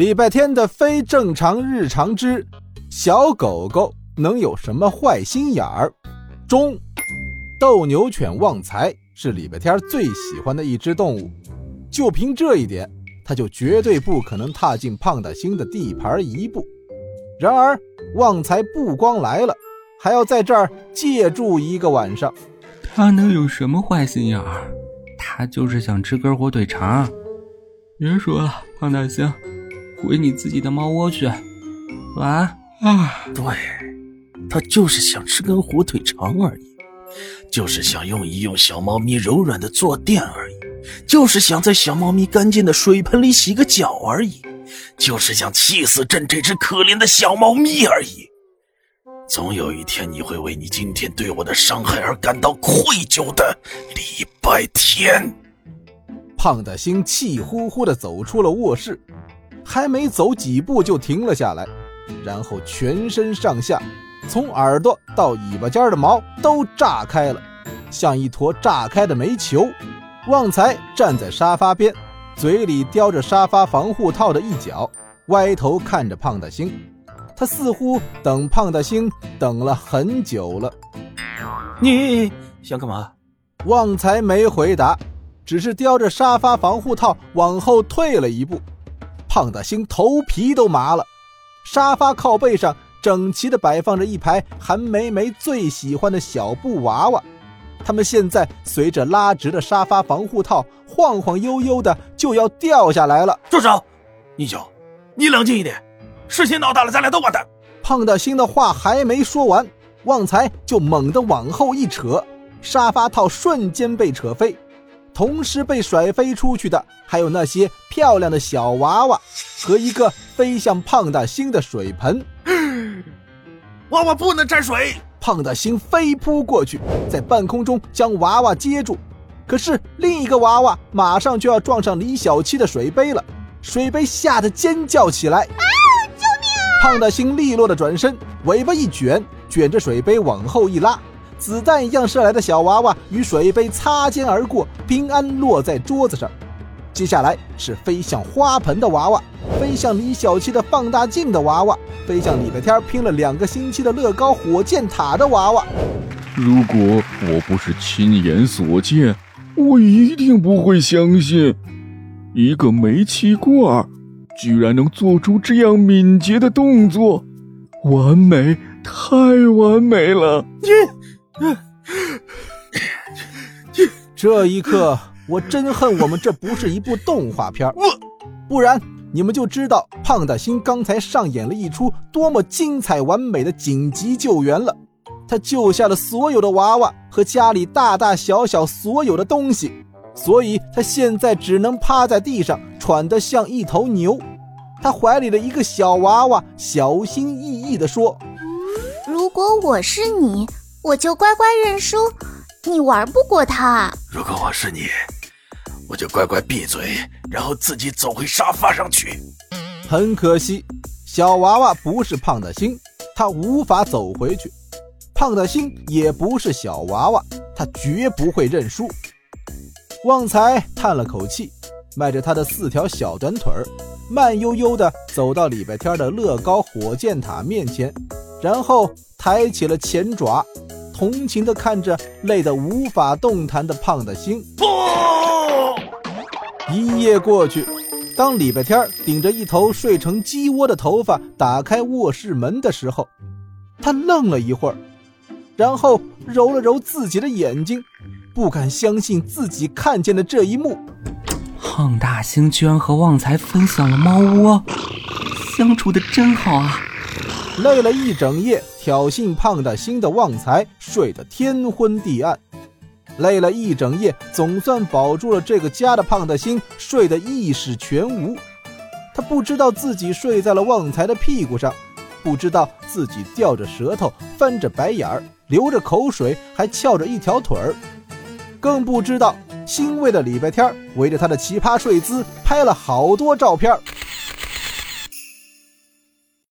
礼拜天的非正常日常之小狗狗能有什么坏心眼儿？中，斗牛犬旺财是礼拜天最喜欢的一只动物，就凭这一点，他就绝对不可能踏进胖大星的地盘一步。然而，旺财不光来了，还要在这儿借住一个晚上。他能有什么坏心眼儿？他就是想吃根火腿肠。别说了，胖大星。回你自己的猫窝去，晚安啊！对，他就是想吃根火腿肠而已，就是想用一用小猫咪柔软的坐垫而已，就是想在小猫咪干净的水盆里洗个脚而已，就是想气死朕这只可怜的小猫咪而已。总有一天，你会为你今天对我的伤害而感到愧疚的。礼拜天，胖大星气呼呼地走出了卧室。还没走几步就停了下来，然后全身上下，从耳朵到尾巴尖的毛都炸开了，像一坨炸开的煤球。旺财站在沙发边，嘴里叼着沙发防护套的一角，歪头看着胖大星。他似乎等胖大星等了很久了。你想干嘛？旺财没回答，只是叼着沙发防护套往后退了一步。胖大星头皮都麻了，沙发靠背上整齐地摆放着一排韩梅梅最喜欢的小布娃娃，他们现在随着拉直的沙发防护套晃晃悠悠的就要掉下来了。住手！你九，你冷静一点，事情闹大了，咱俩都完蛋。胖大星的话还没说完，旺财就猛地往后一扯，沙发套瞬间被扯飞。同时被甩飞出去的还有那些漂亮的小娃娃和一个飞向胖大星的水盆。娃娃不能沾水！胖大星飞扑过去，在半空中将娃娃接住。可是另一个娃娃马上就要撞上李小七的水杯了，水杯吓得尖叫起来：“啊！救命啊！”胖大星利落的转身，尾巴一卷，卷着水杯往后一拉。子弹一样射来的小娃娃与水杯擦肩而过，平安落在桌子上。接下来是飞向花盆的娃娃，飞向李小七的放大镜的娃娃，飞向礼拜天拼了两个星期的乐高火箭塔的娃娃。如果我不是亲眼所见，我一定不会相信，一个煤气罐居然能做出这样敏捷的动作，完美，太完美了！这一刻，我真恨我们这不是一部动画片不然你们就知道胖大星刚才上演了一出多么精彩完美的紧急救援了。他救下了所有的娃娃和家里大大小小所有的东西，所以他现在只能趴在地上喘得像一头牛。他怀里的一个小娃娃小心翼翼地说：“如果我是你。”我就乖乖认输，你玩不过他。如果我是你，我就乖乖闭嘴，然后自己走回沙发上去。很可惜，小娃娃不是胖的心，他无法走回去。胖的心也不是小娃娃，他绝不会认输。旺财叹了口气，迈着他的四条小短腿儿，慢悠悠地走到礼拜天的乐高火箭塔面前，然后抬起了前爪。同情地看着累得无法动弹的胖大星。一夜过去，当礼拜天顶着一头睡成鸡窝的头发打开卧室门的时候，他愣了一会儿，然后揉了揉自己的眼睛，不敢相信自己看见的这一幕：胖大星居然和旺财分享了猫窝，相处的真好啊！累了一整夜。挑衅胖大星的旺财睡得天昏地暗，累了一整夜，总算保住了这个家的胖大星睡得意识全无。他不知道自己睡在了旺财的屁股上，不知道自己吊着舌头、翻着白眼儿、流着口水，还翘着一条腿儿，更不知道欣慰的礼拜天围着他的奇葩睡姿拍了好多照片儿。